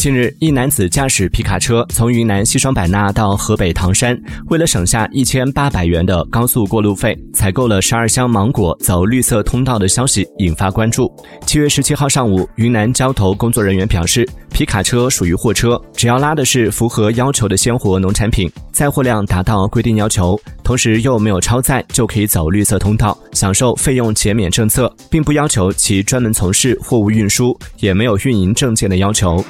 近日，一男子驾驶皮卡车从云南西双版纳到河北唐山，为了省下一千八百元的高速过路费，采购了十二箱芒果走绿色通道的消息引发关注。七月十七号上午，云南交投工作人员表示，皮卡车属于货车，只要拉的是符合要求的鲜活农产品，载货量达到规定要求，同时又没有超载，就可以走绿色通道，享受费用减免政策，并不要求其专门从事货物运输，也没有运营证件的要求。